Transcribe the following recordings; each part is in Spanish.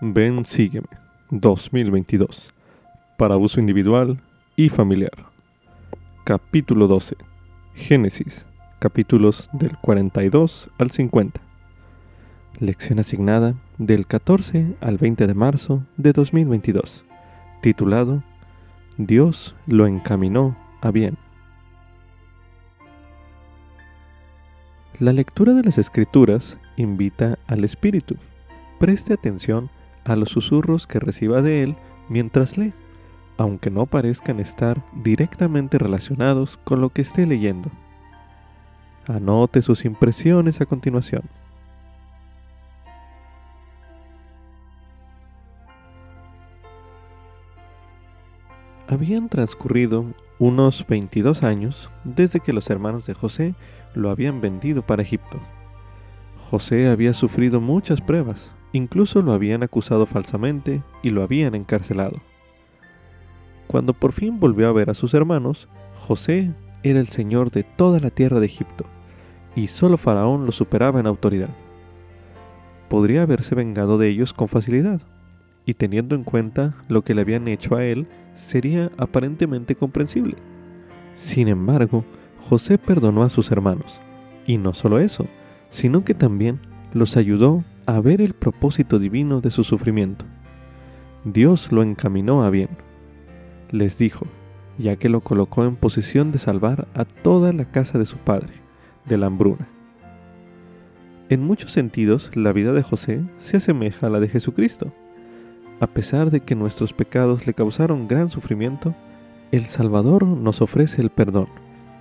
Ven, sígueme 2022 para uso individual y familiar. Capítulo 12. Génesis, capítulos del 42 al 50. Lección asignada del 14 al 20 de marzo de 2022, titulado Dios lo encaminó a bien. La lectura de las escrituras invita al espíritu. Preste atención a los susurros que reciba de él mientras lee, aunque no parezcan estar directamente relacionados con lo que esté leyendo. Anote sus impresiones a continuación. Habían transcurrido unos 22 años desde que los hermanos de José lo habían vendido para Egipto. José había sufrido muchas pruebas, incluso lo habían acusado falsamente y lo habían encarcelado. Cuando por fin volvió a ver a sus hermanos, José era el señor de toda la tierra de Egipto, y solo Faraón lo superaba en autoridad. Podría haberse vengado de ellos con facilidad, y teniendo en cuenta lo que le habían hecho a él, sería aparentemente comprensible. Sin embargo, José perdonó a sus hermanos, y no solo eso, sino que también los ayudó a ver el propósito divino de su sufrimiento. Dios lo encaminó a bien. Les dijo, ya que lo colocó en posición de salvar a toda la casa de su padre, de la hambruna. En muchos sentidos, la vida de José se asemeja a la de Jesucristo. A pesar de que nuestros pecados le causaron gran sufrimiento, el Salvador nos ofrece el perdón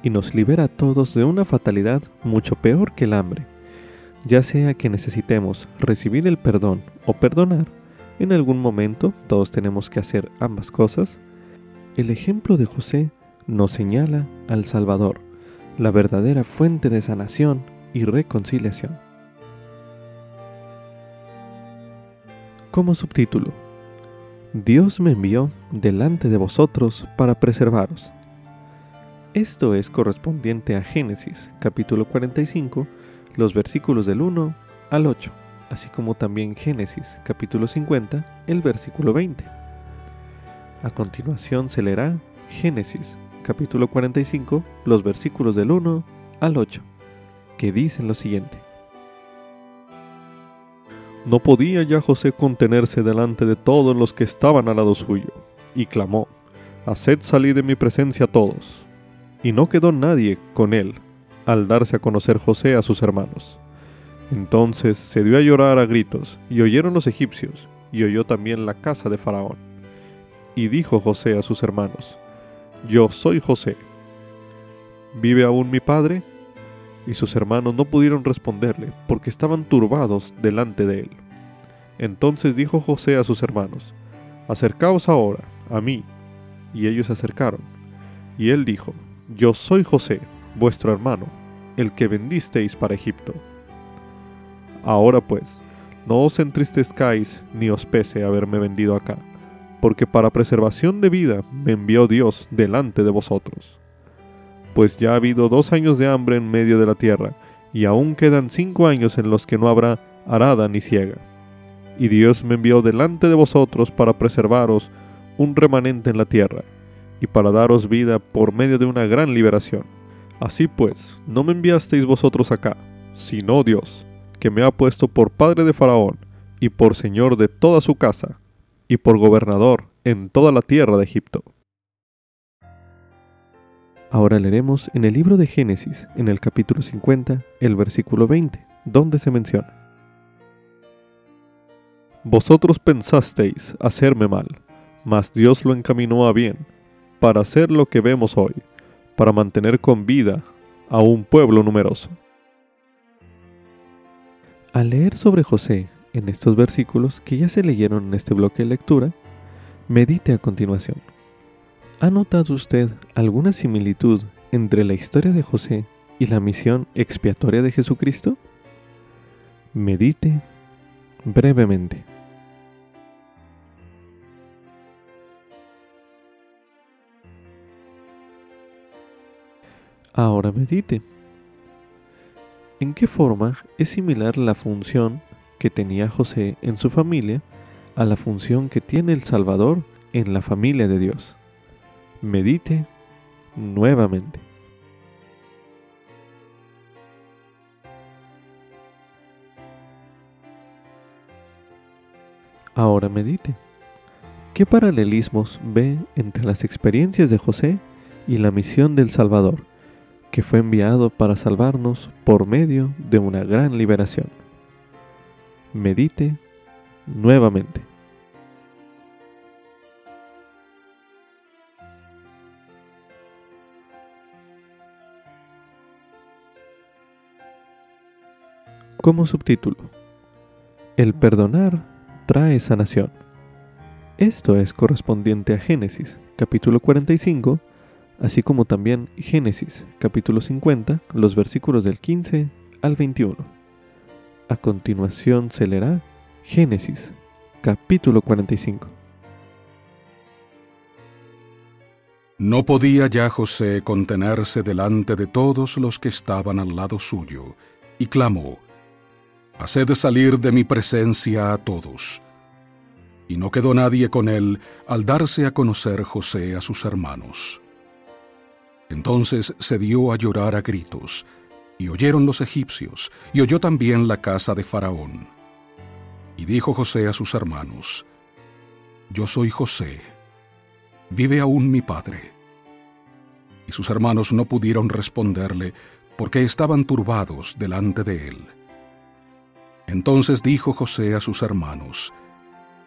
y nos libera a todos de una fatalidad mucho peor que el hambre. Ya sea que necesitemos recibir el perdón o perdonar, en algún momento todos tenemos que hacer ambas cosas, el ejemplo de José nos señala al Salvador, la verdadera fuente de sanación y reconciliación. Como subtítulo, Dios me envió delante de vosotros para preservaros. Esto es correspondiente a Génesis capítulo 45, los versículos del 1 al 8, así como también Génesis capítulo 50, el versículo 20. A continuación se leerá Génesis capítulo 45, los versículos del 1 al 8, que dicen lo siguiente. No podía ya José contenerse delante de todos los que estaban al lado suyo, y clamó, Haced salir de mi presencia todos. Y no quedó nadie con él, al darse a conocer José a sus hermanos. Entonces se dio a llorar a gritos, y oyeron los egipcios, y oyó también la casa de Faraón. Y dijo José a sus hermanos, Yo soy José. ¿Vive aún mi padre? y sus hermanos no pudieron responderle, porque estaban turbados delante de él. Entonces dijo José a sus hermanos, Acercaos ahora a mí. Y ellos se acercaron. Y él dijo, Yo soy José, vuestro hermano, el que vendisteis para Egipto. Ahora pues, no os entristezcáis ni os pese haberme vendido acá, porque para preservación de vida me envió Dios delante de vosotros pues ya ha habido dos años de hambre en medio de la tierra, y aún quedan cinco años en los que no habrá arada ni ciega. Y Dios me envió delante de vosotros para preservaros un remanente en la tierra, y para daros vida por medio de una gran liberación. Así pues, no me enviasteis vosotros acá, sino Dios, que me ha puesto por padre de Faraón, y por señor de toda su casa, y por gobernador en toda la tierra de Egipto. Ahora leeremos en el libro de Génesis, en el capítulo 50, el versículo 20, donde se menciona. Vosotros pensasteis hacerme mal, mas Dios lo encaminó a bien, para hacer lo que vemos hoy, para mantener con vida a un pueblo numeroso. Al leer sobre José en estos versículos que ya se leyeron en este bloque de lectura, medite a continuación. ¿Ha notado usted alguna similitud entre la historia de José y la misión expiatoria de Jesucristo? Medite brevemente. Ahora medite. ¿En qué forma es similar la función que tenía José en su familia a la función que tiene el Salvador en la familia de Dios. Medite nuevamente. Ahora medite. ¿Qué paralelismos ve entre las experiencias de José y la misión del Salvador, que fue enviado para salvarnos por medio de una gran liberación? Medite nuevamente. Como subtítulo, El perdonar trae sanación. Esto es correspondiente a Génesis, capítulo 45, así como también Génesis, capítulo 50, los versículos del 15 al 21. A continuación se leerá Génesis, capítulo 45. No podía ya José contenerse delante de todos los que estaban al lado suyo, y clamó, Haced salir de mi presencia a todos. Y no quedó nadie con él al darse a conocer José a sus hermanos. Entonces se dio a llorar a gritos, y oyeron los egipcios, y oyó también la casa de Faraón. Y dijo José a sus hermanos, Yo soy José, ¿vive aún mi padre? Y sus hermanos no pudieron responderle, porque estaban turbados delante de él. Entonces dijo José a sus hermanos,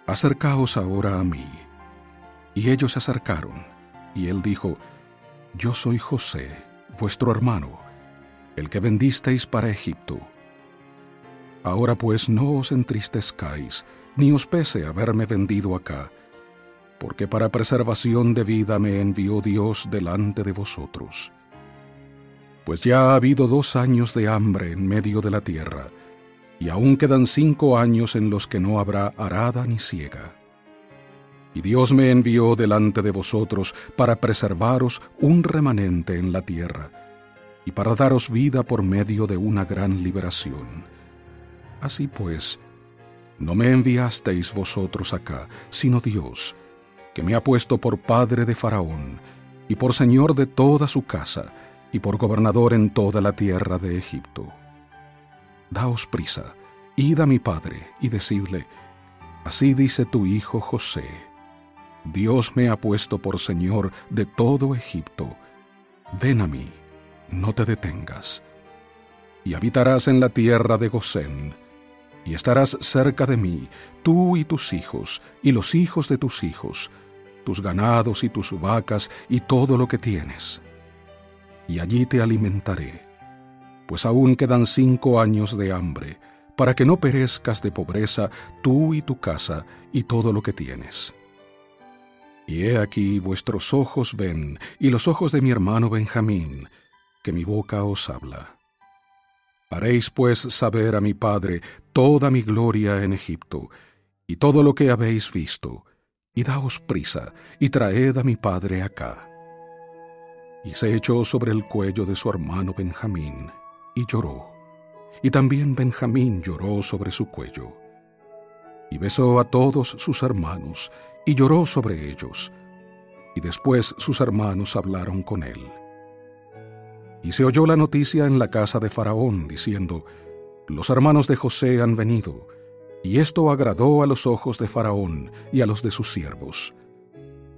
Acercaos ahora a mí. Y ellos se acercaron, y él dijo, Yo soy José, vuestro hermano, el que vendisteis para Egipto. Ahora pues no os entristezcáis, ni os pese haberme vendido acá, porque para preservación de vida me envió Dios delante de vosotros. Pues ya ha habido dos años de hambre en medio de la tierra, y aún quedan cinco años en los que no habrá arada ni siega. Y Dios me envió delante de vosotros para preservaros un remanente en la tierra, y para daros vida por medio de una gran liberación. Así pues, no me enviasteis vosotros acá, sino Dios, que me ha puesto por padre de Faraón, y por señor de toda su casa, y por gobernador en toda la tierra de Egipto daos prisa, id a mi padre y decidle, así dice tu hijo José, Dios me ha puesto por Señor de todo Egipto, ven a mí, no te detengas, y habitarás en la tierra de Gosén, y estarás cerca de mí, tú y tus hijos, y los hijos de tus hijos, tus ganados y tus vacas, y todo lo que tienes. Y allí te alimentaré pues aún quedan cinco años de hambre, para que no perezcas de pobreza tú y tu casa y todo lo que tienes. Y he aquí vuestros ojos ven, y los ojos de mi hermano Benjamín, que mi boca os habla. Haréis pues saber a mi padre toda mi gloria en Egipto, y todo lo que habéis visto, y daos prisa, y traed a mi padre acá. Y se echó sobre el cuello de su hermano Benjamín, y lloró. Y también Benjamín lloró sobre su cuello. Y besó a todos sus hermanos, y lloró sobre ellos. Y después sus hermanos hablaron con él. Y se oyó la noticia en la casa de Faraón, diciendo, Los hermanos de José han venido, y esto agradó a los ojos de Faraón y a los de sus siervos.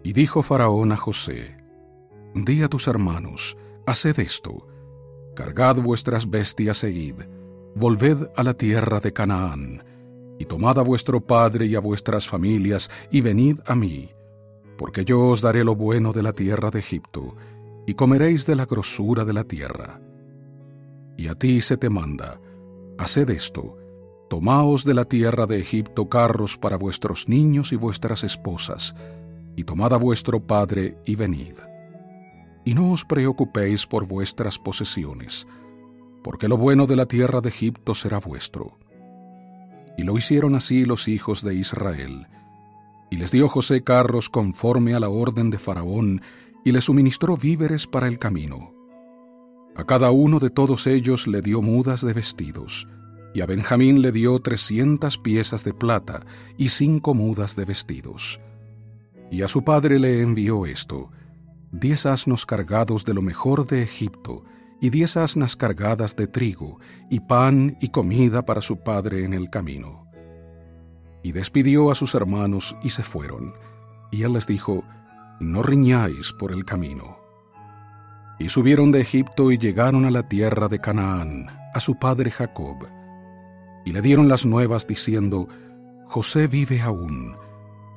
Y dijo Faraón a José, Di a tus hermanos, haced esto, Cargad vuestras bestias e id, volved a la tierra de Canaán, y tomad a vuestro padre y a vuestras familias, y venid a mí, porque yo os daré lo bueno de la tierra de Egipto, y comeréis de la grosura de la tierra. Y a ti se te manda, haced esto, tomaos de la tierra de Egipto carros para vuestros niños y vuestras esposas, y tomad a vuestro padre y venid y no os preocupéis por vuestras posesiones, porque lo bueno de la tierra de Egipto será vuestro. Y lo hicieron así los hijos de Israel. Y les dio José carros conforme a la orden de Faraón, y les suministró víveres para el camino. A cada uno de todos ellos le dio mudas de vestidos, y a Benjamín le dio trescientas piezas de plata y cinco mudas de vestidos. Y a su padre le envió esto, diez asnos cargados de lo mejor de Egipto, y diez asnas cargadas de trigo, y pan y comida para su padre en el camino. Y despidió a sus hermanos y se fueron. Y él les dijo, No riñáis por el camino. Y subieron de Egipto y llegaron a la tierra de Canaán, a su padre Jacob y le dieron las nuevas diciendo, José vive aún,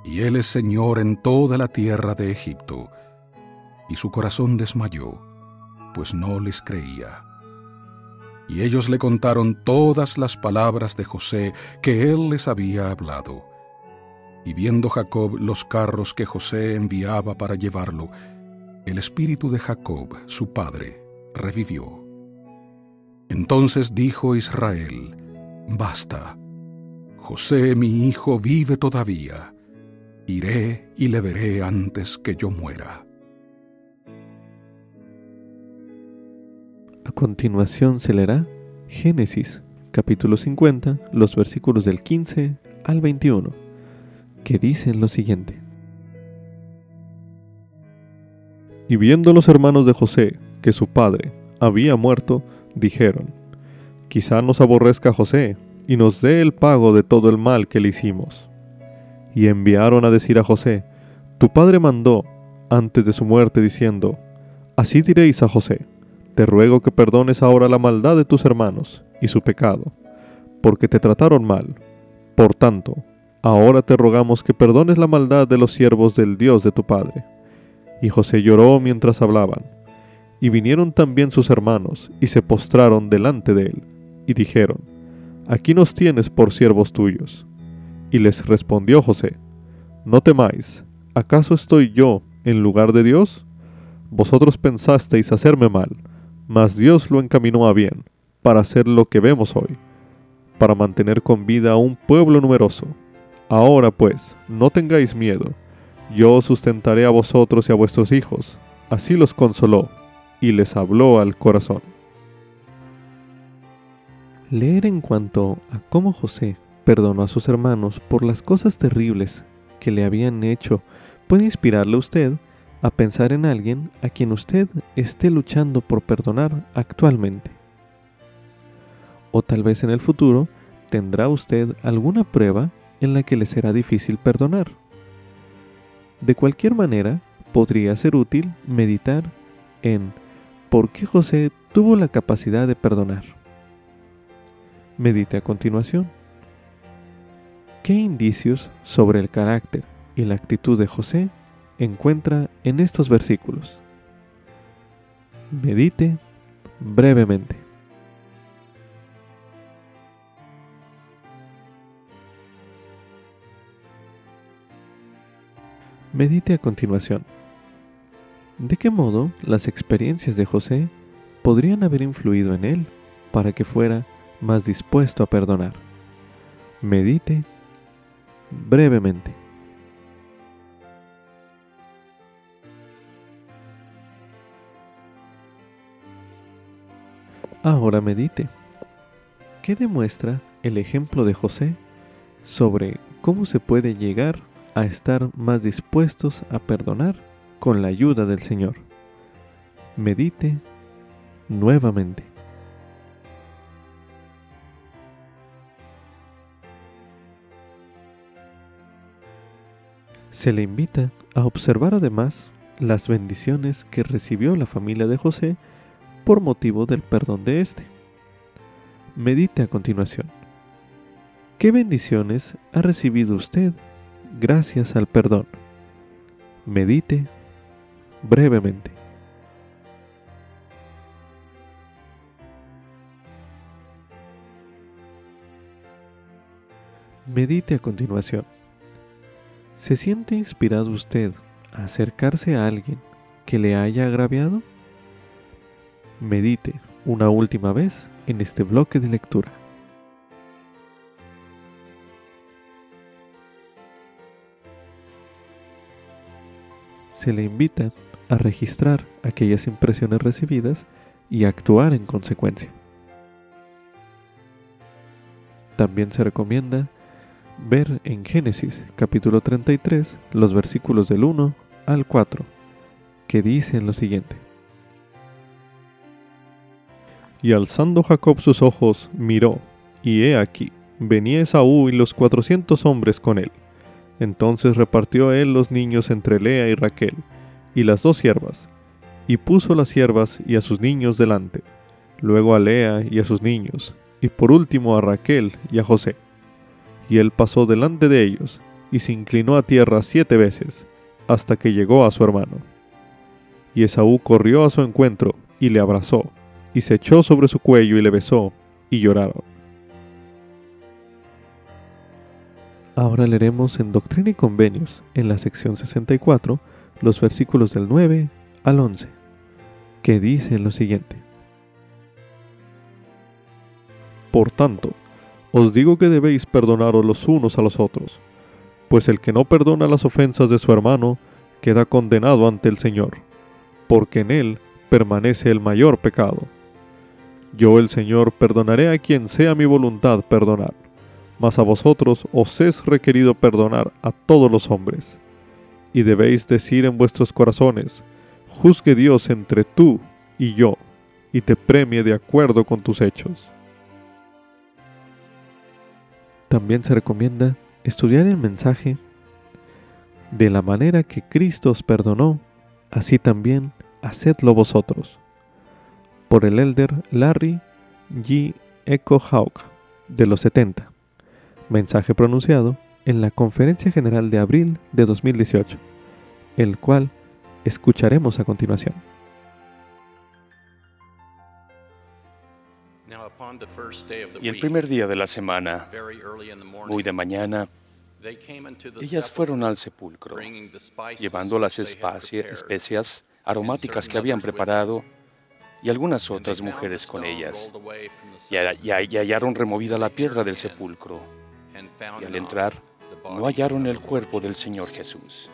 y él es Señor en toda la tierra de Egipto. Y su corazón desmayó, pues no les creía. Y ellos le contaron todas las palabras de José que él les había hablado. Y viendo Jacob los carros que José enviaba para llevarlo, el espíritu de Jacob, su padre, revivió. Entonces dijo Israel, Basta. José, mi hijo, vive todavía. Iré y le veré antes que yo muera. A continuación se leerá Génesis, capítulo 50, los versículos del 15 al 21, que dicen lo siguiente. Y viendo los hermanos de José que su padre había muerto, dijeron, Quizá nos aborrezca José y nos dé el pago de todo el mal que le hicimos. Y enviaron a decir a José, Tu padre mandó antes de su muerte diciendo, Así diréis a José, te ruego que perdones ahora la maldad de tus hermanos y su pecado, porque te trataron mal. Por tanto, ahora te rogamos que perdones la maldad de los siervos del Dios de tu padre. Y José lloró mientras hablaban. Y vinieron también sus hermanos y se postraron delante de él y dijeron, Aquí nos tienes por siervos tuyos. Y les respondió José, No temáis, ¿acaso estoy yo en lugar de Dios? Vosotros pensasteis hacerme mal, mas Dios lo encaminó a bien, para hacer lo que vemos hoy, para mantener con vida a un pueblo numeroso. Ahora pues, no tengáis miedo, yo sustentaré a vosotros y a vuestros hijos. Así los consoló, y les habló al corazón. Leer en cuanto a cómo José perdonó a sus hermanos por las cosas terribles que le habían hecho puede inspirarle a usted a pensar en alguien a quien usted esté luchando por perdonar actualmente. O tal vez en el futuro tendrá usted alguna prueba en la que le será difícil perdonar. De cualquier manera, podría ser útil meditar en por qué José tuvo la capacidad de perdonar. Medite a continuación. ¿Qué indicios sobre el carácter y la actitud de José encuentra en estos versículos? Medite brevemente. Medite a continuación. ¿De qué modo las experiencias de José podrían haber influido en él para que fuera más dispuesto a perdonar. Medite brevemente. Ahora medite. ¿Qué demuestra el ejemplo de José sobre cómo se puede llegar a estar más dispuestos a perdonar con la ayuda del Señor? Medite nuevamente. Se le invita a observar además las bendiciones que recibió la familia de José por motivo del perdón de éste. Medite a continuación. ¿Qué bendiciones ha recibido usted gracias al perdón? Medite brevemente. Medite a continuación. ¿Se siente inspirado usted a acercarse a alguien que le haya agraviado? Medite una última vez en este bloque de lectura. Se le invita a registrar aquellas impresiones recibidas y actuar en consecuencia. También se recomienda ver en Génesis capítulo 33 los versículos del 1 al 4, que dicen lo siguiente. Y alzando Jacob sus ojos, miró, y he aquí, venía Esaú y los cuatrocientos hombres con él. Entonces repartió él los niños entre Lea y Raquel, y las dos siervas, y puso las siervas y a sus niños delante, luego a Lea y a sus niños, y por último a Raquel y a José. Y él pasó delante de ellos, y se inclinó a tierra siete veces, hasta que llegó a su hermano. Y Esaú corrió a su encuentro, y le abrazó, y se echó sobre su cuello y le besó, y lloraron. Ahora leeremos en Doctrina y Convenios, en la sección 64, los versículos del 9 al 11, que dicen lo siguiente. Por tanto, os digo que debéis perdonaros los unos a los otros, pues el que no perdona las ofensas de su hermano queda condenado ante el Señor, porque en él permanece el mayor pecado. Yo el Señor perdonaré a quien sea mi voluntad perdonar, mas a vosotros os es requerido perdonar a todos los hombres. Y debéis decir en vuestros corazones, juzgue Dios entre tú y yo, y te premie de acuerdo con tus hechos. También se recomienda estudiar el mensaje de la manera que Cristo os perdonó, así también hacedlo vosotros. Por el elder Larry G. Echo Hawk de los 70. Mensaje pronunciado en la Conferencia General de abril de 2018, el cual escucharemos a continuación. Y el primer día de la semana, muy de mañana, ellas fueron al sepulcro, llevando las especias aromáticas que habían preparado y algunas otras mujeres con ellas. Y, hallaron removida la piedra del sepulcro. Y al entrar, no hallaron el cuerpo del Señor Jesús.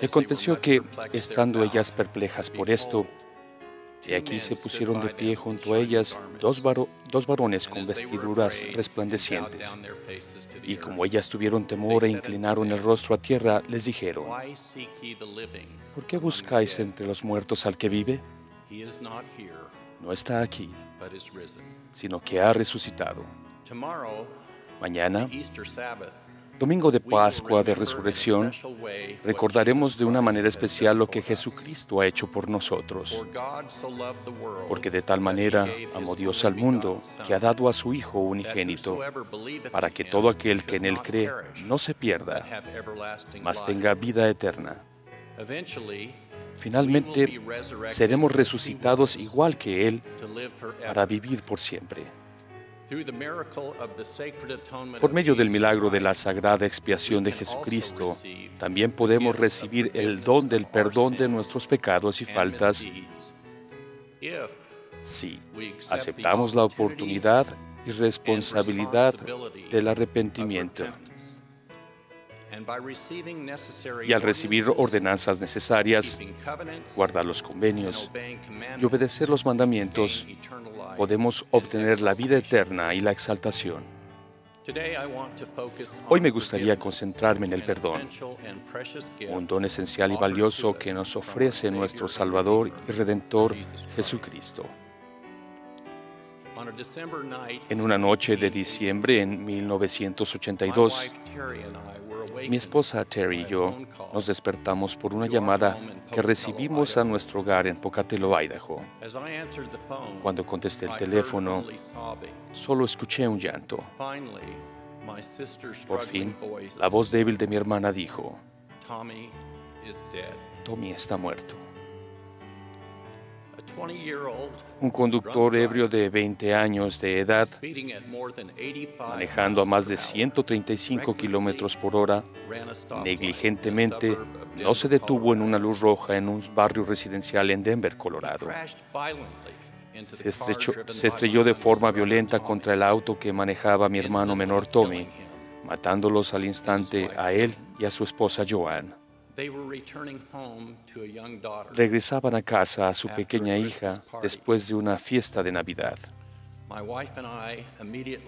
Y aconteció que, estando ellas perplejas por esto, y aquí se pusieron de pie junto a ellas dos, varones con vestiduras resplandecientes. Y como ellas tuvieron temor e inclinaron el rostro a tierra, les dijeron, ¿por qué buscáis entre los muertos al que vive? No está aquí, sino que ha resucitado. Mañana, Domingo de Pascua de Resurrección, recordaremos de una manera especial lo que Jesucristo ha hecho por nosotros. Porque de tal manera amó Dios al mundo que ha dado a su Hijo unigénito, para que todo aquel que en Él cree no se pierda, mas tenga vida eterna. Finalmente, seremos resucitados igual que Él para vivir por siempre. Por medio del milagro de la sagrada expiación de Jesucristo, también podemos recibir el don del perdón de nuestros pecados y faltas. si aceptamos la oportunidad y responsabilidad del arrepentimiento. Y al recibir ordenanzas necesarias, guardar los convenios y obedecer los mandamientos, podemos obtener la vida eterna y la exaltación. Hoy me gustaría concentrarme en el perdón, un don esencial y valioso que nos ofrece nuestro Salvador y Redentor Jesucristo. En una noche de diciembre en 1982, mi esposa Terry y yo nos despertamos por una llamada que recibimos a nuestro hogar en Pocatello, Idaho. Cuando contesté el teléfono, solo escuché un llanto. Por fin, la voz débil de mi hermana dijo, Tommy está muerto. Un conductor ebrio de 20 años de edad, manejando a más de 135 kilómetros por hora, negligentemente no se detuvo en una luz roja en un barrio residencial en Denver, Colorado. Se, se estrelló de forma violenta contra el auto que manejaba mi hermano menor Tommy, matándolos al instante a él y a su esposa Joanne. Regresaban a casa a su pequeña hija después de una fiesta de Navidad.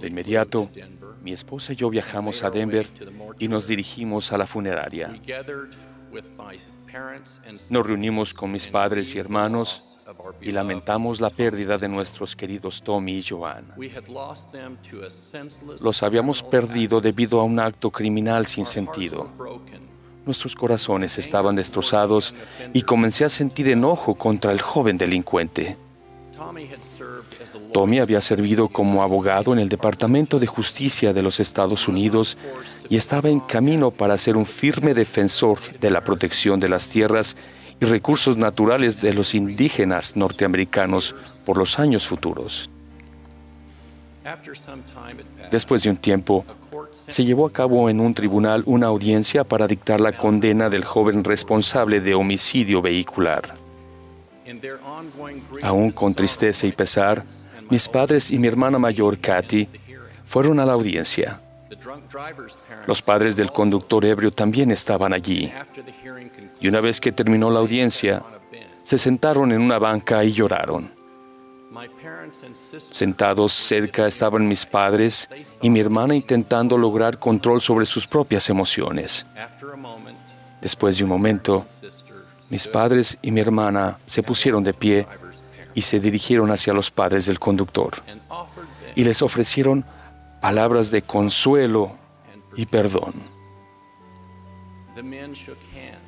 De inmediato, mi esposa y yo viajamos a Denver y nos dirigimos a la funeraria. Nos reunimos con mis padres y hermanos y lamentamos la pérdida de nuestros queridos Tommy y Joan. Los habíamos perdido debido a un acto criminal sin sentido. Nuestros corazones estaban destrozados y comencé a sentir enojo contra el joven delincuente. Tommy había servido como abogado en el Departamento de Justicia de los Estados Unidos y estaba en camino para ser un firme defensor de la protección de las tierras y recursos naturales de los indígenas norteamericanos por los años futuros. Después de un tiempo, se llevó a cabo en un tribunal una audiencia para dictar la condena del joven responsable de homicidio vehicular. Aún con tristeza y pesar, mis padres y mi hermana mayor, Katy, fueron a la audiencia. Los padres del conductor ebrio también estaban allí. Y una vez que terminó la audiencia, se sentaron en una banca y lloraron. Sentados cerca estaban mis padres y mi hermana intentando lograr control sobre sus propias emociones. Después de un momento, mis padres y mi hermana se pusieron de pie y se dirigieron hacia los padres del conductor y les ofrecieron palabras de consuelo y perdón.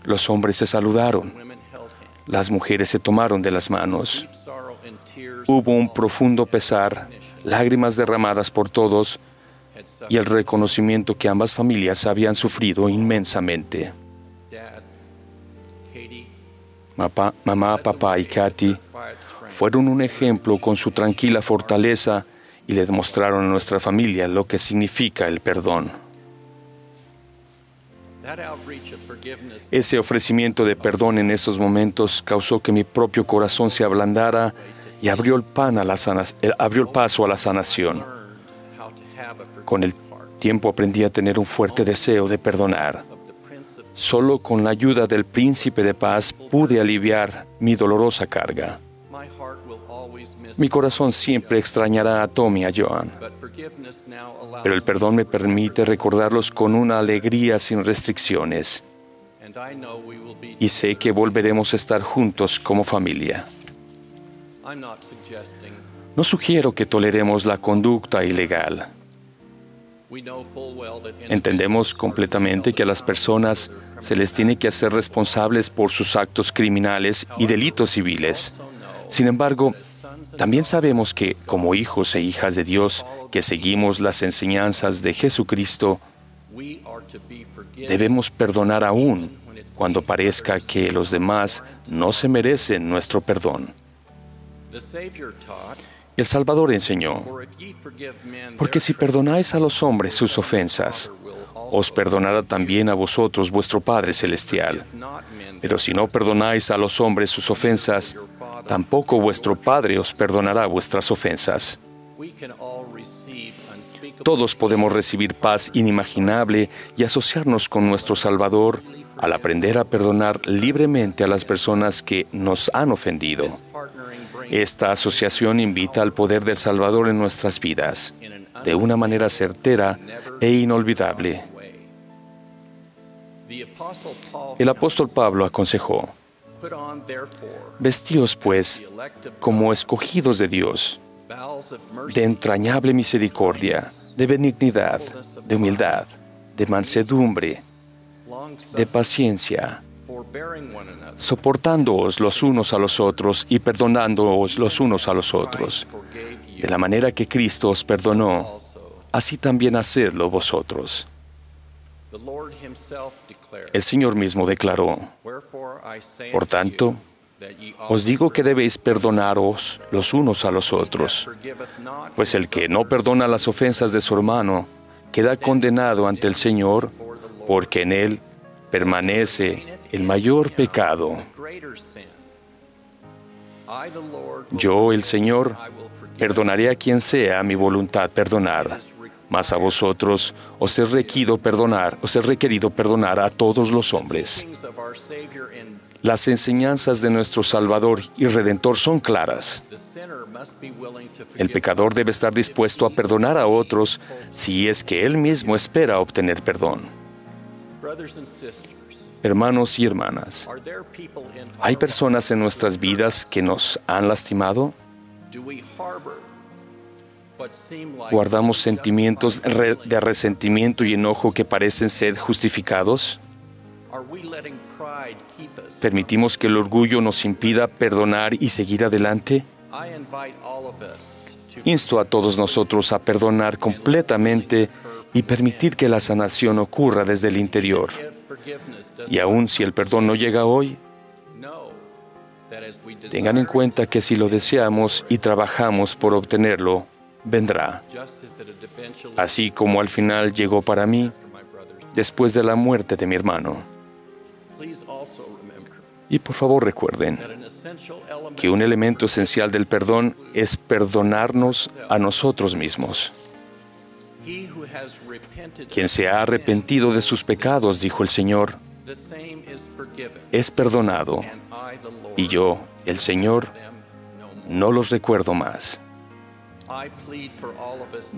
Los hombres se saludaron, las mujeres se tomaron de las manos. Hubo un profundo pesar, lágrimas derramadas por todos y el reconocimiento que ambas familias habían sufrido inmensamente. mamá, papá y Katy fueron un ejemplo con su tranquila fortaleza y le demostraron a nuestra familia lo que significa el perdón. Ese ofrecimiento de perdón en esos momentos causó que mi propio corazón se ablandara y abrió el, pan a la eh, abrió el paso a la sanación. Con el tiempo aprendí a tener un fuerte deseo de perdonar. Solo con la ayuda del príncipe de paz pude aliviar mi dolorosa carga. Mi corazón siempre extrañará a Tommy y a Joan, pero el perdón me permite recordarlos con una alegría sin restricciones. Y sé que volveremos a estar juntos como familia. No sugiero que toleremos la conducta ilegal. Entendemos completamente que a las personas se les tiene que hacer responsables por sus actos criminales y delitos civiles. Sin embargo, también sabemos que como hijos e hijas de Dios que seguimos las enseñanzas de Jesucristo, debemos perdonar aún cuando parezca que los demás no se merecen nuestro perdón. El Salvador enseñó, porque si perdonáis a los hombres sus ofensas, os perdonará también a vosotros vuestro Padre Celestial. Pero si no perdonáis a los hombres sus ofensas, tampoco vuestro Padre os perdonará vuestras ofensas. Todos podemos recibir paz inimaginable y asociarnos con nuestro Salvador al aprender a perdonar libremente a las personas que nos han ofendido. Esta asociación invita al poder del Salvador en nuestras vidas de una manera certera e inolvidable. El apóstol Pablo aconsejó, Vestíos pues como escogidos de Dios, de entrañable misericordia, de benignidad, de humildad, de mansedumbre, de paciencia, soportándoos los unos a los otros y perdonándoos los unos a los otros. De la manera que Cristo os perdonó, así también hacedlo vosotros. El Señor mismo declaró, por tanto, os digo que debéis perdonaros los unos a los otros, pues el que no perdona las ofensas de su hermano queda condenado ante el Señor, porque en él permanece el mayor pecado. Yo, el Señor, perdonaré a quien sea mi voluntad perdonar mas a vosotros os he requerido perdonar, os he requerido perdonar a todos los hombres. Las enseñanzas de nuestro Salvador y Redentor son claras. El pecador debe estar dispuesto a perdonar a otros si es que él mismo espera obtener perdón. Hermanos y hermanas, ¿hay personas en nuestras vidas que nos han lastimado? ¿Guardamos sentimientos de resentimiento y enojo que parecen ser justificados? ¿Permitimos que el orgullo nos impida perdonar y seguir adelante? Insto a todos nosotros a perdonar completamente y permitir que la sanación ocurra desde el interior. Y aun si el perdón no llega hoy, tengan en cuenta que si lo deseamos y trabajamos por obtenerlo, vendrá. Así como al final llegó para mí después de la muerte de mi hermano. Y por favor recuerden que un elemento esencial del perdón es perdonarnos a nosotros mismos. Quien se ha arrepentido de sus pecados, dijo el Señor, es perdonado. Y yo, el Señor, no los recuerdo más.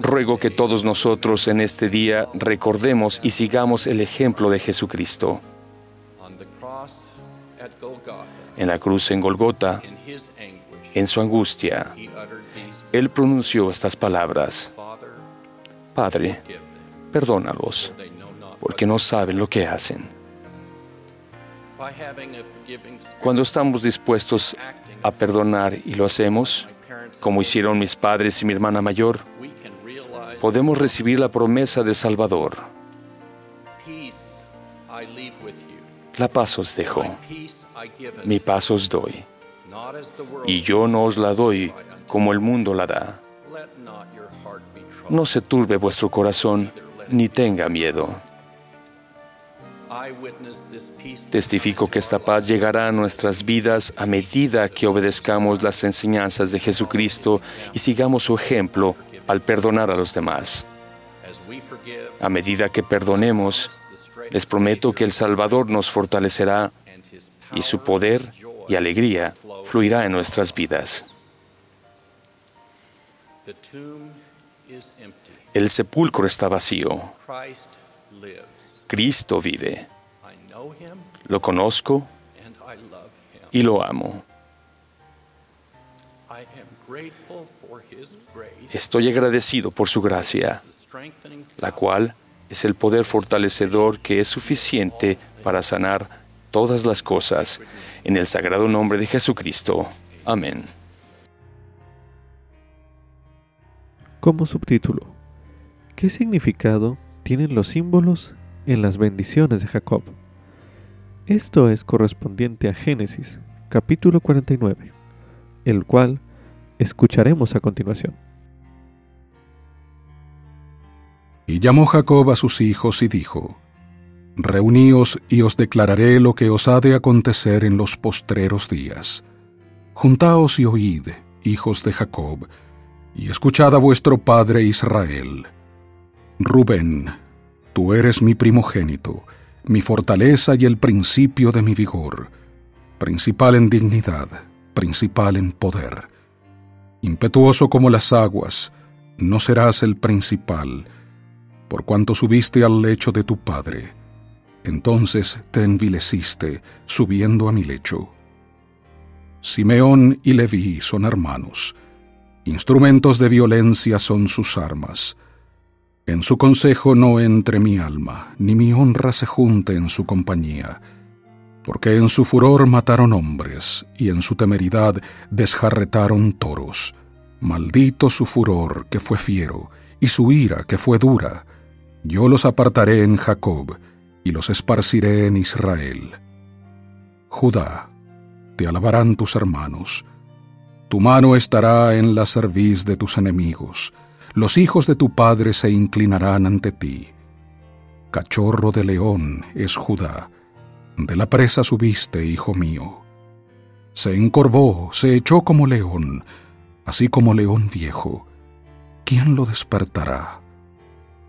Ruego que todos nosotros en este día recordemos y sigamos el ejemplo de Jesucristo en la cruz en Golgota, en su angustia, Él pronunció estas palabras. Padre, perdónalos, porque no saben lo que hacen. Cuando estamos dispuestos a perdonar y lo hacemos, como hicieron mis padres y mi hermana mayor, podemos recibir la promesa del Salvador. La paz os dejo, mi paz os doy. Y yo no os la doy como el mundo la da. No se turbe vuestro corazón, ni tenga miedo. Testifico que esta paz llegará a nuestras vidas a medida que obedezcamos las enseñanzas de Jesucristo y sigamos su ejemplo al perdonar a los demás. A medida que perdonemos, les prometo que el Salvador nos fortalecerá y su poder y alegría fluirá en nuestras vidas. El sepulcro está vacío. Cristo vive. Lo conozco y lo amo. Estoy agradecido por su gracia, la cual es el poder fortalecedor que es suficiente para sanar todas las cosas. En el sagrado nombre de Jesucristo. Amén. Como subtítulo, ¿qué significado tienen los símbolos en las bendiciones de Jacob? Esto es correspondiente a Génesis, capítulo 49, el cual escucharemos a continuación. Y llamó Jacob a sus hijos y dijo, Reuníos y os declararé lo que os ha de acontecer en los postreros días. Juntaos y oíd, hijos de Jacob, y escuchad a vuestro padre Israel. Rubén, tú eres mi primogénito, mi fortaleza y el principio de mi vigor, principal en dignidad, principal en poder. Impetuoso como las aguas, no serás el principal, por cuanto subiste al lecho de tu padre. Entonces te envileciste, subiendo a mi lecho. Simeón y Leví son hermanos. Instrumentos de violencia son sus armas. En su consejo no entre mi alma, ni mi honra se junte en su compañía. Porque en su furor mataron hombres, y en su temeridad desjarretaron toros. Maldito su furor, que fue fiero, y su ira, que fue dura yo los apartaré en Jacob y los esparciré en Israel. Judá, te alabarán tus hermanos. Tu mano estará en la cerviz de tus enemigos. Los hijos de tu padre se inclinarán ante ti. Cachorro de león es Judá. De la presa subiste, hijo mío. Se encorvó, se echó como león, así como león viejo. ¿Quién lo despertará?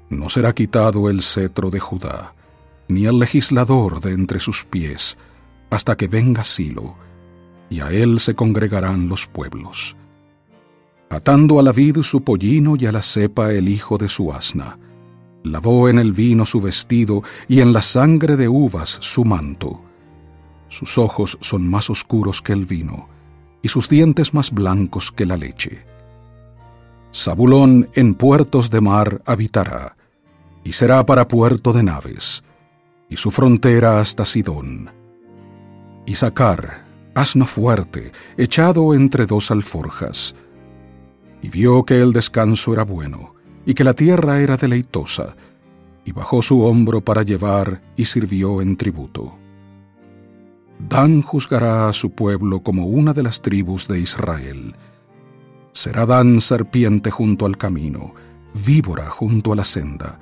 No será quitado el cetro de Judá, ni el legislador de entre sus pies, hasta que venga Silo, y a él se congregarán los pueblos. atando a la vid su pollino y a la cepa el hijo de su asna. Lavó en el vino su vestido y en la sangre de uvas su manto. Sus ojos son más oscuros que el vino, y sus dientes más blancos que la leche. Zabulón en puertos de mar habitará, y será para puerto de naves, y su frontera hasta Sidón. Isaacar, asno fuerte, echado entre dos alforjas, y vio que el descanso era bueno, y que la tierra era deleitosa, y bajó su hombro para llevar y sirvió en tributo. Dan juzgará a su pueblo como una de las tribus de Israel. Será Dan serpiente junto al camino, víbora junto a la senda,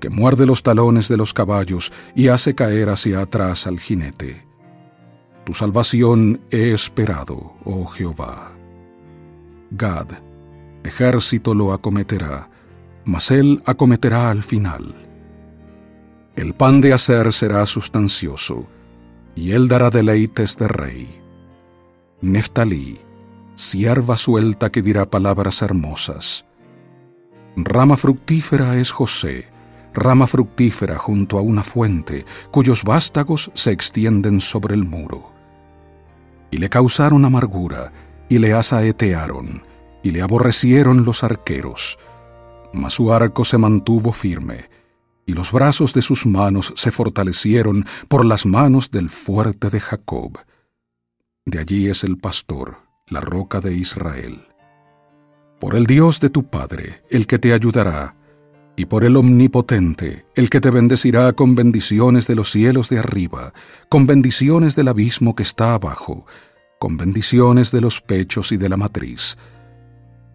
que muerde los talones de los caballos y hace caer hacia atrás al jinete. Tu salvación he esperado, oh Jehová. Gad, ejército lo acometerá, mas él acometerá al final. El pan de hacer será sustancioso, y él dará deleites de rey. Neftalí, sierva suelta que dirá palabras hermosas. Rama fructífera es José, rama fructífera junto a una fuente, cuyos vástagos se extienden sobre el muro. Y le causaron amargura, y le asaetearon, y le aborrecieron los arqueros. Mas su arco se mantuvo firme, y los brazos de sus manos se fortalecieron por las manos del fuerte de Jacob. De allí es el pastor, la roca de Israel. Por el Dios de tu Padre, el que te ayudará, y por el Omnipotente, el que te bendecirá con bendiciones de los cielos de arriba, con bendiciones del abismo que está abajo, con bendiciones de los pechos y de la matriz.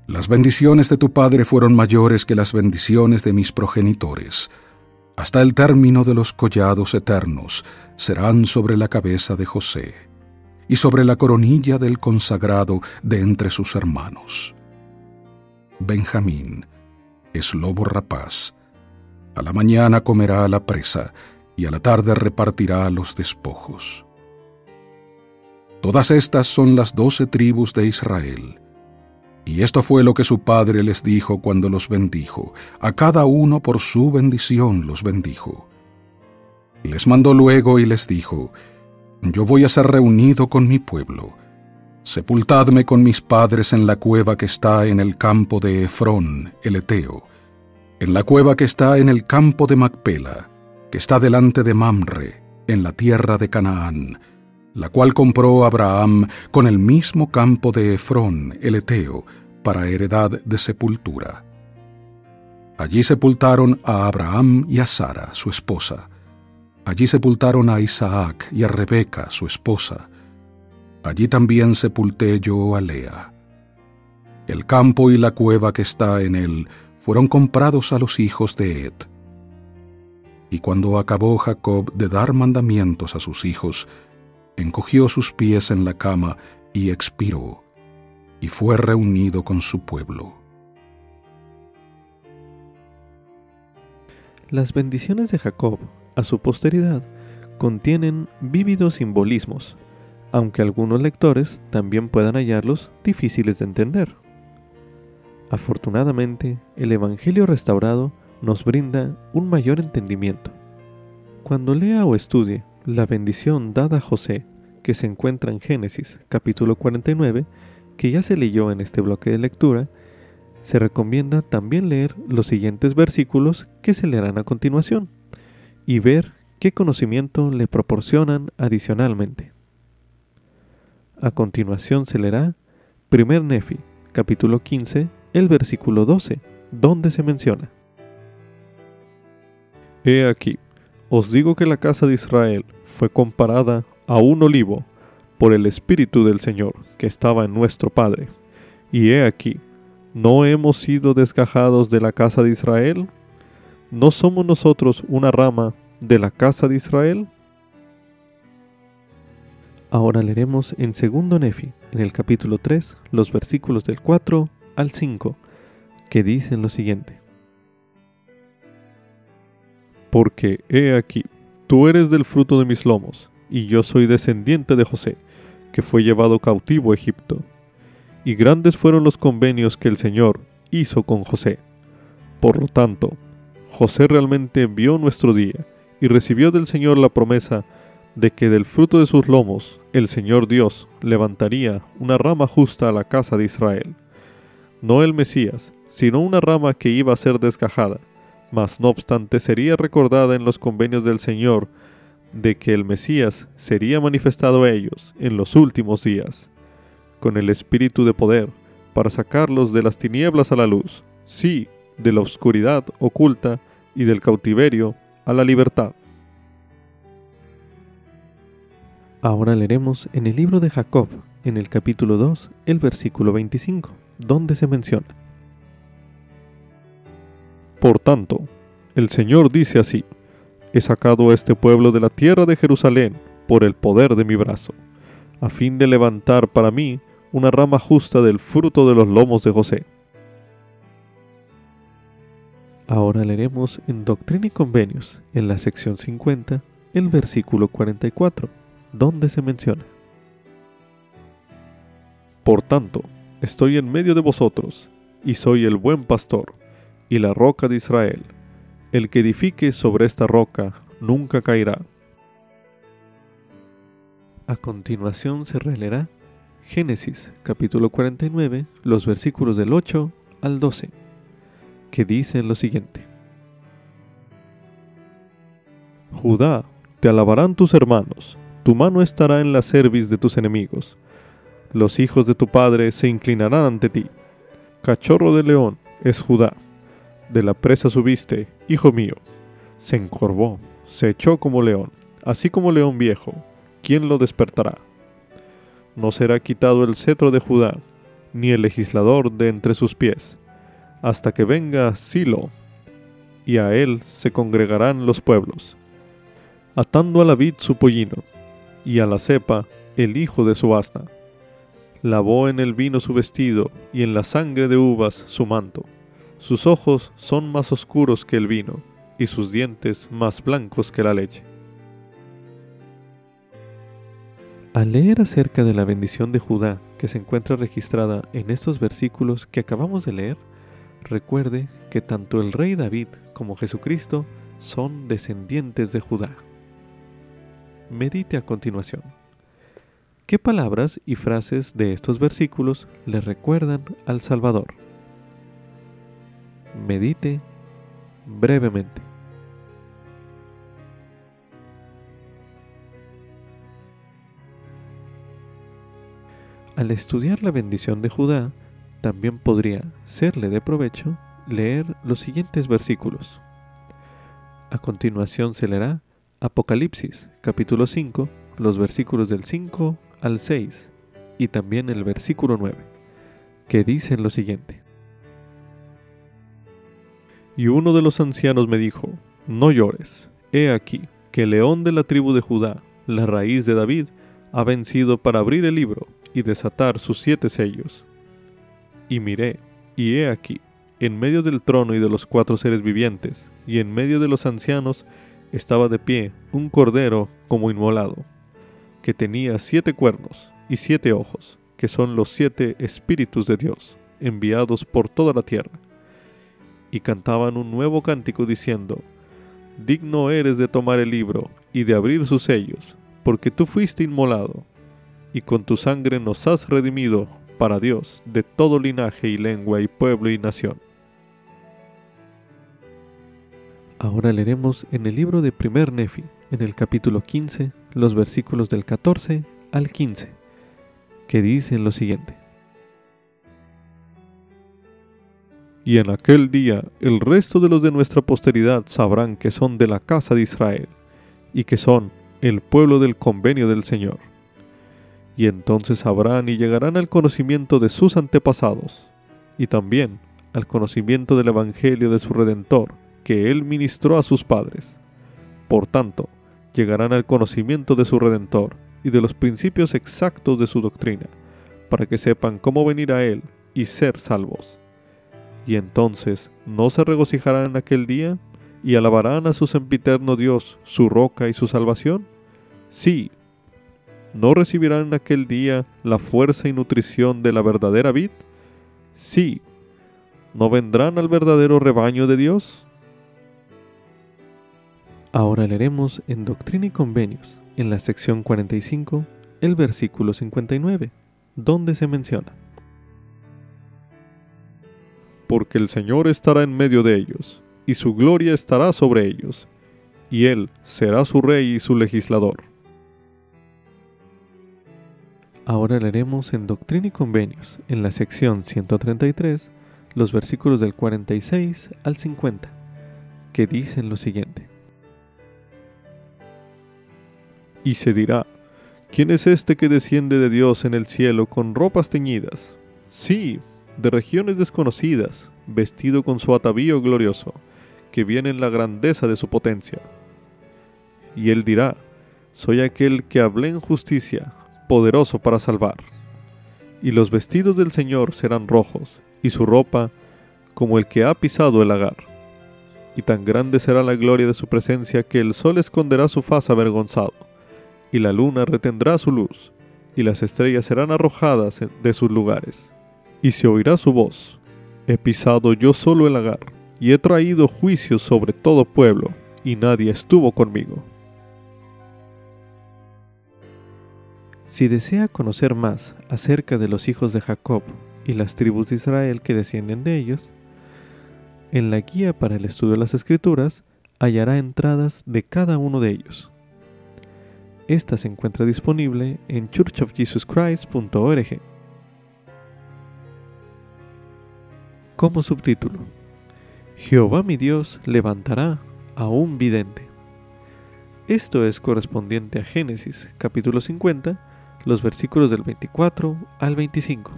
Las bendiciones de tu Padre fueron mayores que las bendiciones de mis progenitores, hasta el término de los collados eternos serán sobre la cabeza de José y sobre la coronilla del consagrado de entre sus hermanos. Benjamín es lobo rapaz. A la mañana comerá la presa y a la tarde repartirá los despojos. Todas estas son las doce tribus de Israel y esto fue lo que su padre les dijo cuando los bendijo. A cada uno por su bendición los bendijo. Les mandó luego y les dijo, Yo voy a ser reunido con mi pueblo. Sepultadme con mis padres en la cueva que está en el campo de Efrón, el Eteo, en la cueva que está en el campo de Macpela, que está delante de Mamre, en la tierra de Canaán, la cual compró Abraham con el mismo campo de Efrón, el Eteo, para heredad de sepultura. Allí sepultaron a Abraham y a Sara, su esposa. Allí sepultaron a Isaac y a Rebeca, su esposa. Allí también sepulté yo a Lea. El campo y la cueva que está en él fueron comprados a los hijos de Ed. Y cuando acabó Jacob de dar mandamientos a sus hijos, encogió sus pies en la cama y expiró, y fue reunido con su pueblo. Las bendiciones de Jacob a su posteridad contienen vívidos simbolismos, aunque algunos lectores también puedan hallarlos difíciles de entender. Afortunadamente, el Evangelio restaurado nos brinda un mayor entendimiento. Cuando lea o estudie la bendición dada a José, que se encuentra en Génesis capítulo 49, que ya se leyó en este bloque de lectura, se recomienda también leer los siguientes versículos que se leerán a continuación y ver qué conocimiento le proporcionan adicionalmente. A continuación se leerá 1 Nefi, capítulo 15, el versículo 12, donde se menciona. He aquí, os digo que la casa de Israel fue comparada a un olivo por el Espíritu del Señor que estaba en nuestro Padre. Y he aquí, ¿no hemos sido desgajados de la casa de Israel? ¿No somos nosotros una rama de la casa de Israel? Ahora leeremos en segundo Nefi, en el capítulo 3, los versículos del 4 al 5, que dicen lo siguiente. porque he aquí, tú eres del fruto de mis lomos, y yo soy descendiente de José, que fue llevado cautivo a Egipto. y grandes fueron los convenios que el Señor hizo con José. Por lo tanto, José realmente vio nuestro día y recibió del Señor la promesa de que del fruto de sus lomos el Señor Dios levantaría una rama justa a la casa de Israel. No el Mesías, sino una rama que iba a ser desgajada, mas no obstante sería recordada en los convenios del Señor de que el Mesías sería manifestado a ellos en los últimos días, con el espíritu de poder, para sacarlos de las tinieblas a la luz, sí, de la oscuridad oculta y del cautiverio a la libertad. Ahora leeremos en el libro de Jacob, en el capítulo 2, el versículo 25, donde se menciona. Por tanto, el Señor dice así, he sacado a este pueblo de la tierra de Jerusalén por el poder de mi brazo, a fin de levantar para mí una rama justa del fruto de los lomos de José. Ahora leeremos en Doctrina y Convenios, en la sección 50, el versículo 44 donde se menciona. Por tanto, estoy en medio de vosotros, y soy el buen pastor, y la roca de Israel. El que edifique sobre esta roca nunca caerá. A continuación se releerá Génesis capítulo 49, los versículos del 8 al 12, que dicen lo siguiente. Judá, te alabarán tus hermanos, tu mano estará en la cerviz de tus enemigos. Los hijos de tu padre se inclinarán ante ti. Cachorro de león es Judá. De la presa subiste, hijo mío. Se encorvó, se echó como león, así como león viejo. ¿Quién lo despertará? No será quitado el cetro de Judá, ni el legislador de entre sus pies, hasta que venga Silo, y a él se congregarán los pueblos. Atando a la vid su pollino, y a la cepa el hijo de su asna. Lavó en el vino su vestido y en la sangre de uvas su manto. Sus ojos son más oscuros que el vino y sus dientes más blancos que la leche. Al leer acerca de la bendición de Judá que se encuentra registrada en estos versículos que acabamos de leer, recuerde que tanto el rey David como Jesucristo son descendientes de Judá. Medite a continuación. ¿Qué palabras y frases de estos versículos le recuerdan al Salvador? Medite brevemente. Al estudiar la bendición de Judá, también podría serle de provecho leer los siguientes versículos. A continuación se leerá Apocalipsis capítulo 5, los versículos del 5 al 6 y también el versículo 9, que dicen lo siguiente. Y uno de los ancianos me dijo, no llores, he aquí que el león de la tribu de Judá, la raíz de David, ha vencido para abrir el libro y desatar sus siete sellos. Y miré, y he aquí, en medio del trono y de los cuatro seres vivientes, y en medio de los ancianos, estaba de pie un cordero como inmolado, que tenía siete cuernos y siete ojos, que son los siete espíritus de Dios, enviados por toda la tierra. Y cantaban un nuevo cántico diciendo, Digno eres de tomar el libro y de abrir sus sellos, porque tú fuiste inmolado, y con tu sangre nos has redimido para Dios de todo linaje y lengua y pueblo y nación Ahora leeremos en el libro de Primer Nefi, en el capítulo 15, los versículos del 14 al 15, que dicen lo siguiente. Y en aquel día el resto de los de nuestra posteridad sabrán que son de la casa de Israel, y que son el pueblo del convenio del Señor. Y entonces sabrán y llegarán al conocimiento de sus antepasados, y también al conocimiento del Evangelio de su Redentor, que Él ministró a sus padres. Por tanto, llegarán al conocimiento de su Redentor y de los principios exactos de su doctrina, para que sepan cómo venir a Él y ser salvos. Y entonces no se regocijarán en aquel día y alabarán a su sempiterno Dios, su roca y su salvación? Sí, ¿no recibirán en aquel día la fuerza y nutrición de la verdadera vid? Sí. ¿No vendrán al verdadero rebaño de Dios? Ahora leeremos en Doctrina y Convenios, en la sección 45, el versículo 59, donde se menciona. Porque el Señor estará en medio de ellos, y su gloria estará sobre ellos, y Él será su rey y su legislador. Ahora leeremos en Doctrina y Convenios, en la sección 133, los versículos del 46 al 50, que dicen lo siguiente. Y se dirá, ¿quién es este que desciende de Dios en el cielo con ropas teñidas? Sí, de regiones desconocidas, vestido con su atavío glorioso, que viene en la grandeza de su potencia. Y él dirá, soy aquel que hablé en justicia, poderoso para salvar. Y los vestidos del Señor serán rojos, y su ropa como el que ha pisado el lagar. Y tan grande será la gloria de su presencia que el sol esconderá su faz avergonzado, y la luna retendrá su luz, y las estrellas serán arrojadas de sus lugares. Y se oirá su voz, he pisado yo solo el lagar, y he traído juicios sobre todo pueblo, y nadie estuvo conmigo. Si desea conocer más acerca de los hijos de Jacob y las tribus de Israel que descienden de ellos, en la guía para el estudio de las escrituras hallará entradas de cada uno de ellos. Esta se encuentra disponible en churchofjesuschrist.org. Como subtítulo, Jehová mi Dios levantará a un vidente. Esto es correspondiente a Génesis capítulo 50, los versículos del 24 al 25,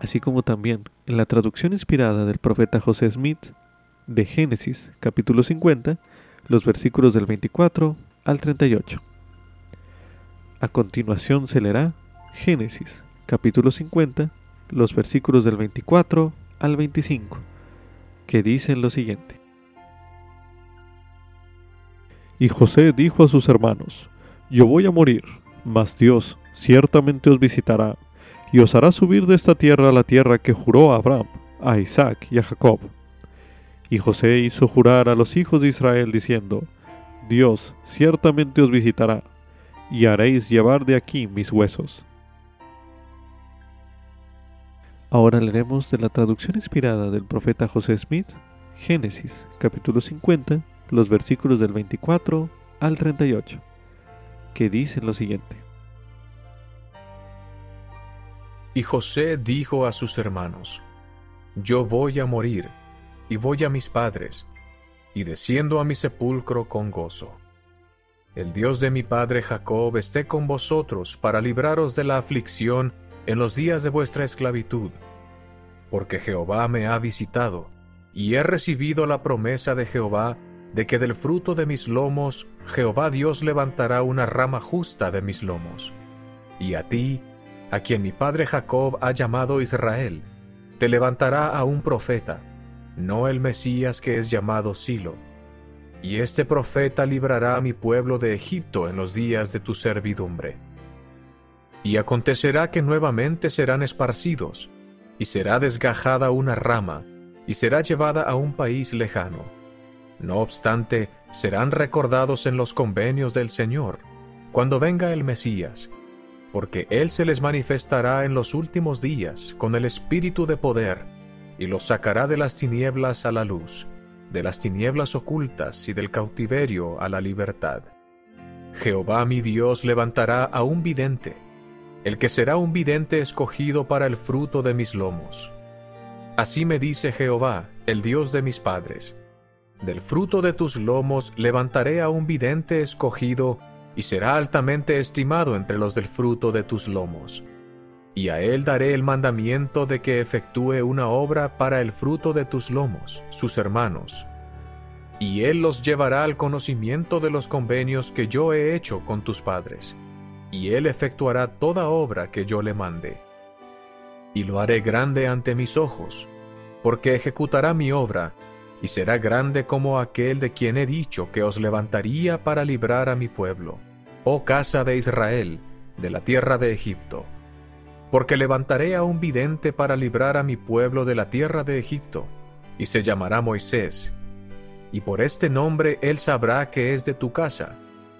así como también en la traducción inspirada del profeta José Smith de Génesis capítulo 50, los versículos del 24 al 38. A continuación se leerá Génesis capítulo 50, los versículos del 24 al 25, que dicen lo siguiente. Y José dijo a sus hermanos, Yo voy a morir mas Dios ciertamente os visitará y os hará subir de esta tierra a la tierra que juró a Abraham, a Isaac y a Jacob. Y José hizo jurar a los hijos de Israel diciendo, Dios ciertamente os visitará, y haréis llevar de aquí mis huesos. Ahora leeremos de la traducción inspirada del profeta José Smith, Génesis capítulo 50, los versículos del 24 al 38 que dicen lo siguiente. Y José dijo a sus hermanos, Yo voy a morir, y voy a mis padres, y desciendo a mi sepulcro con gozo. El Dios de mi padre Jacob esté con vosotros para libraros de la aflicción en los días de vuestra esclavitud, porque Jehová me ha visitado, y he recibido la promesa de Jehová de que del fruto de mis lomos Jehová Dios levantará una rama justa de mis lomos. Y a ti, a quien mi padre Jacob ha llamado Israel, te levantará a un profeta, no el Mesías que es llamado Silo. Y este profeta librará a mi pueblo de Egipto en los días de tu servidumbre. Y acontecerá que nuevamente serán esparcidos, y será desgajada una rama, y será llevada a un país lejano no obstante, serán recordados en los convenios del Señor, cuando venga el Mesías, porque Él se les manifestará en los últimos días con el espíritu de poder, y los sacará de las tinieblas a la luz, de las tinieblas ocultas y del cautiverio a la libertad. Jehová mi Dios levantará a un vidente, el que será un vidente escogido para el fruto de mis lomos. Así me dice Jehová, el Dios de mis padres, del fruto de tus lomos levantaré a un vidente escogido, y será altamente estimado entre los del fruto de tus lomos. Y a él daré el mandamiento de que efectúe una obra para el fruto de tus lomos, sus hermanos. Y él los llevará al conocimiento de los convenios que yo he hecho con tus padres, y él efectuará toda obra que yo le mande. Y lo haré grande ante mis ojos, porque ejecutará mi obra, y será grande como aquel de quien he dicho que os levantaría para librar a mi pueblo, oh casa de Israel, de la tierra de Egipto. Porque levantaré a un vidente para librar a mi pueblo de la tierra de Egipto, y se llamará Moisés. Y por este nombre él sabrá que es de tu casa,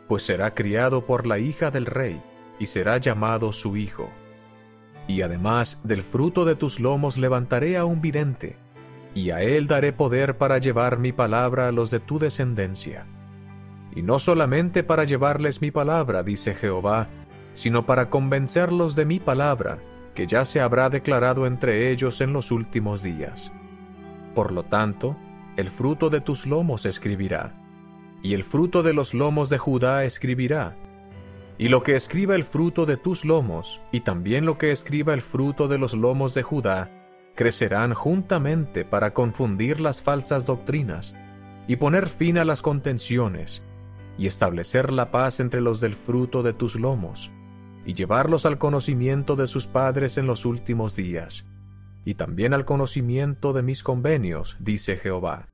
pues será criado por la hija del rey, y será llamado su hijo. Y además del fruto de tus lomos levantaré a un vidente, y a él daré poder para llevar mi palabra a los de tu descendencia. Y no solamente para llevarles mi palabra, dice Jehová, sino para convencerlos de mi palabra, que ya se habrá declarado entre ellos en los últimos días. Por lo tanto, el fruto de tus lomos escribirá, y el fruto de los lomos de Judá escribirá, y lo que escriba el fruto de tus lomos, y también lo que escriba el fruto de los lomos de Judá, crecerán juntamente para confundir las falsas doctrinas, y poner fin a las contenciones, y establecer la paz entre los del fruto de tus lomos, y llevarlos al conocimiento de sus padres en los últimos días, y también al conocimiento de mis convenios, dice Jehová.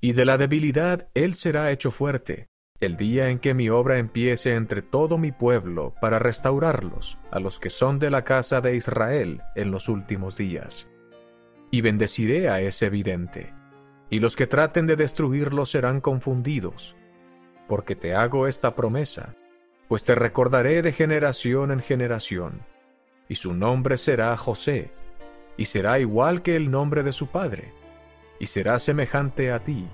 Y de la debilidad él será hecho fuerte, el día en que mi obra empiece entre todo mi pueblo para restaurarlos, a los que son de la casa de Israel en los últimos días. Y bendeciré a ese vidente, y los que traten de destruirlo serán confundidos, porque te hago esta promesa, pues te recordaré de generación en generación, y su nombre será José, y será igual que el nombre de su padre, y será semejante a ti,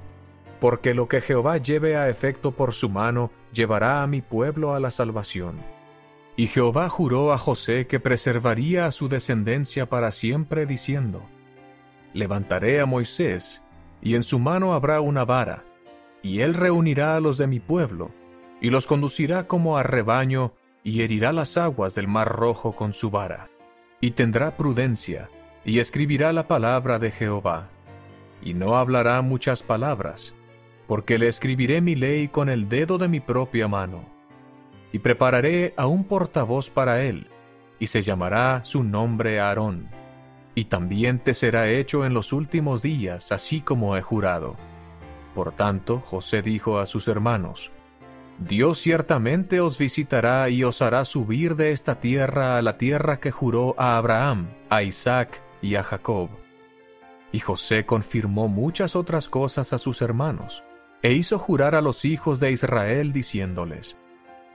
porque lo que Jehová lleve a efecto por su mano llevará a mi pueblo a la salvación. Y Jehová juró a José que preservaría a su descendencia para siempre, diciendo, Levantaré a Moisés, y en su mano habrá una vara, y él reunirá a los de mi pueblo, y los conducirá como a rebaño, y herirá las aguas del mar rojo con su vara, y tendrá prudencia, y escribirá la palabra de Jehová, y no hablará muchas palabras, porque le escribiré mi ley con el dedo de mi propia mano, y prepararé a un portavoz para él, y se llamará su nombre Aarón, y también te será hecho en los últimos días, así como he jurado. Por tanto, José dijo a sus hermanos, Dios ciertamente os visitará y os hará subir de esta tierra a la tierra que juró a Abraham, a Isaac y a Jacob. Y José confirmó muchas otras cosas a sus hermanos, e hizo jurar a los hijos de Israel diciéndoles,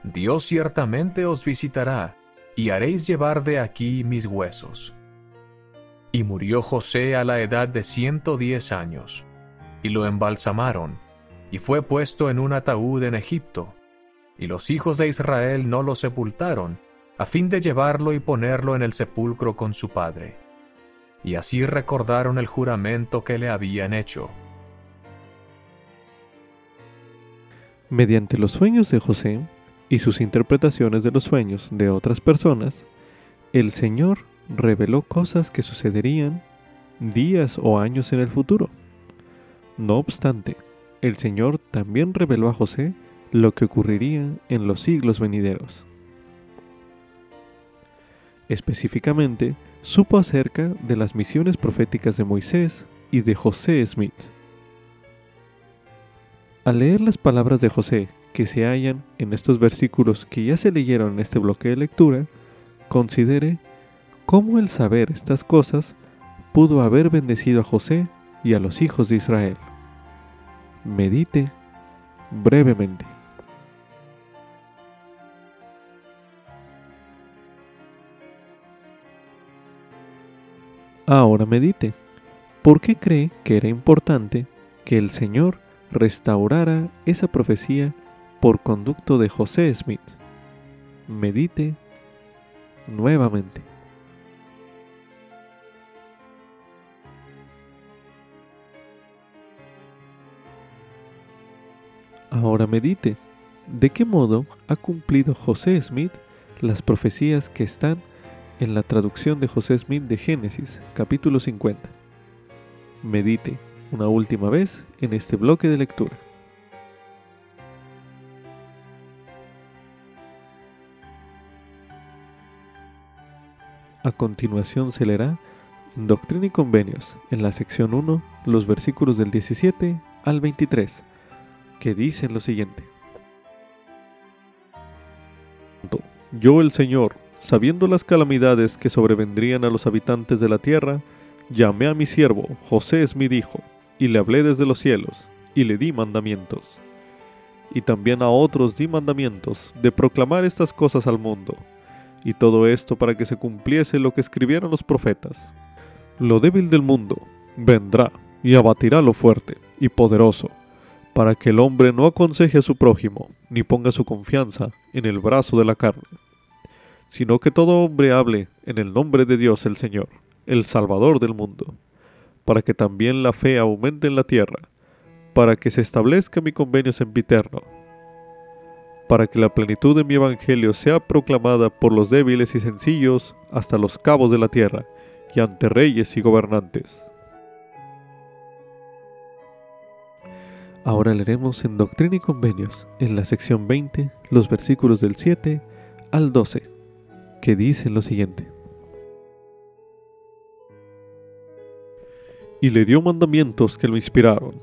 Dios ciertamente os visitará, y haréis llevar de aquí mis huesos. Y murió José a la edad de ciento diez años, y lo embalsamaron, y fue puesto en un ataúd en Egipto, y los hijos de Israel no lo sepultaron, a fin de llevarlo y ponerlo en el sepulcro con su padre. Y así recordaron el juramento que le habían hecho. Mediante los sueños de José y sus interpretaciones de los sueños de otras personas, el Señor reveló cosas que sucederían días o años en el futuro. No obstante, el Señor también reveló a José lo que ocurriría en los siglos venideros. Específicamente, supo acerca de las misiones proféticas de Moisés y de José Smith. Al leer las palabras de José que se hallan en estos versículos que ya se leyeron en este bloque de lectura, considere cómo el saber estas cosas pudo haber bendecido a José y a los hijos de Israel. Medite brevemente. Ahora medite. ¿Por qué cree que era importante que el Señor restaurara esa profecía por conducto de José Smith. Medite nuevamente. Ahora medite. ¿De qué modo ha cumplido José Smith las profecías que están en la traducción de José Smith de Génesis, capítulo 50? Medite una última vez en este bloque de lectura. A continuación se leerá en Doctrina y Convenios, en la sección 1, los versículos del 17 al 23, que dicen lo siguiente. yo el Señor, sabiendo las calamidades que sobrevendrían a los habitantes de la tierra, llamé a mi siervo, José es mi hijo, y le hablé desde los cielos, y le di mandamientos. Y también a otros di mandamientos de proclamar estas cosas al mundo, y todo esto para que se cumpliese lo que escribieron los profetas. Lo débil del mundo vendrá y abatirá lo fuerte y poderoso, para que el hombre no aconseje a su prójimo, ni ponga su confianza en el brazo de la carne, sino que todo hombre hable en el nombre de Dios el Señor, el Salvador del mundo, para que también la fe aumente en la tierra, para que se establezca mi convenio sempiterno, para que la plenitud de mi evangelio sea proclamada por los débiles y sencillos hasta los cabos de la tierra, y ante reyes y gobernantes. Ahora leeremos en Doctrina y Convenios, en la sección 20, los versículos del 7 al 12, que dicen lo siguiente. Y le dio mandamientos que lo inspiraron,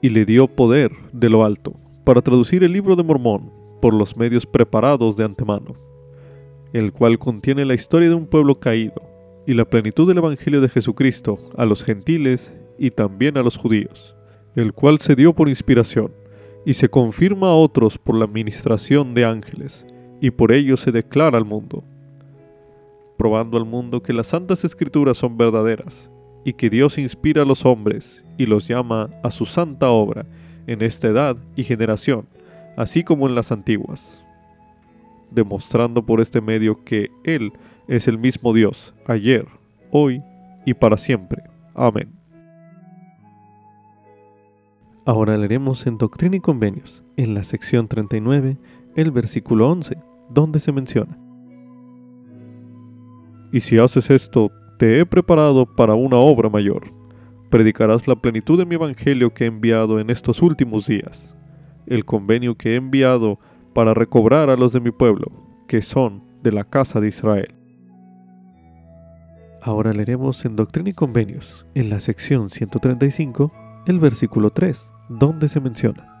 y le dio poder de lo alto, para traducir el libro de Mormón por los medios preparados de antemano, el cual contiene la historia de un pueblo caído, y la plenitud del Evangelio de Jesucristo a los gentiles y también a los judíos el cual se dio por inspiración, y se confirma a otros por la administración de ángeles, y por ello se declara al mundo, probando al mundo que las santas escrituras son verdaderas, y que Dios inspira a los hombres y los llama a su santa obra en esta edad y generación, así como en las antiguas, demostrando por este medio que Él es el mismo Dios, ayer, hoy y para siempre. Amén. Ahora leeremos en Doctrina y Convenios, en la sección 39, el versículo 11, donde se menciona. Y si haces esto, te he preparado para una obra mayor. Predicarás la plenitud de mi evangelio que he enviado en estos últimos días, el convenio que he enviado para recobrar a los de mi pueblo, que son de la casa de Israel. Ahora leeremos en Doctrina y Convenios, en la sección 135, el versículo 3, donde se menciona.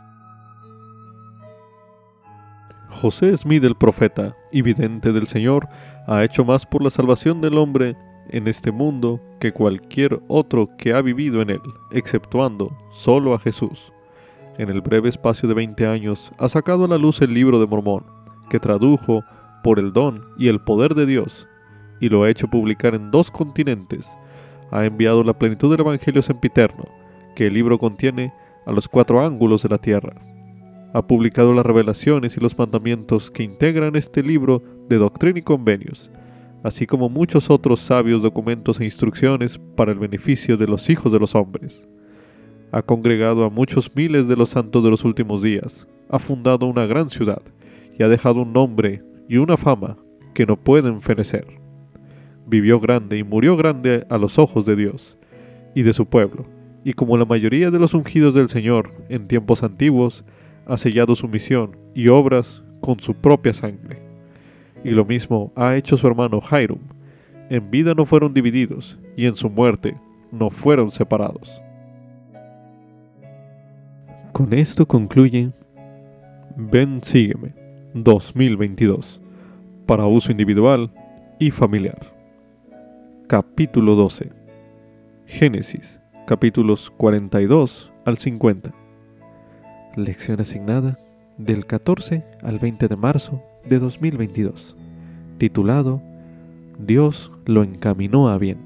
José Smith el profeta y vidente del Señor ha hecho más por la salvación del hombre en este mundo que cualquier otro que ha vivido en él, exceptuando solo a Jesús. En el breve espacio de 20 años ha sacado a la luz el libro de Mormón, que tradujo por el don y el poder de Dios, y lo ha hecho publicar en dos continentes. Ha enviado la plenitud del Evangelio sempiterno, que el libro contiene a los cuatro ángulos de la tierra. Ha publicado las revelaciones y los mandamientos que integran este libro de doctrina y convenios, así como muchos otros sabios documentos e instrucciones para el beneficio de los hijos de los hombres. Ha congregado a muchos miles de los santos de los últimos días, ha fundado una gran ciudad y ha dejado un nombre y una fama que no pueden fenecer. Vivió grande y murió grande a los ojos de Dios y de su pueblo y como la mayoría de los ungidos del Señor en tiempos antiguos, ha sellado su misión y obras con su propia sangre. Y lo mismo ha hecho su hermano Hiram. En vida no fueron divididos y en su muerte no fueron separados. Con esto concluye Ven Sígueme 2022 para uso individual y familiar. Capítulo 12 Génesis capítulos 42 al 50. Lección asignada del 14 al 20 de marzo de 2022, titulado Dios lo encaminó a bien.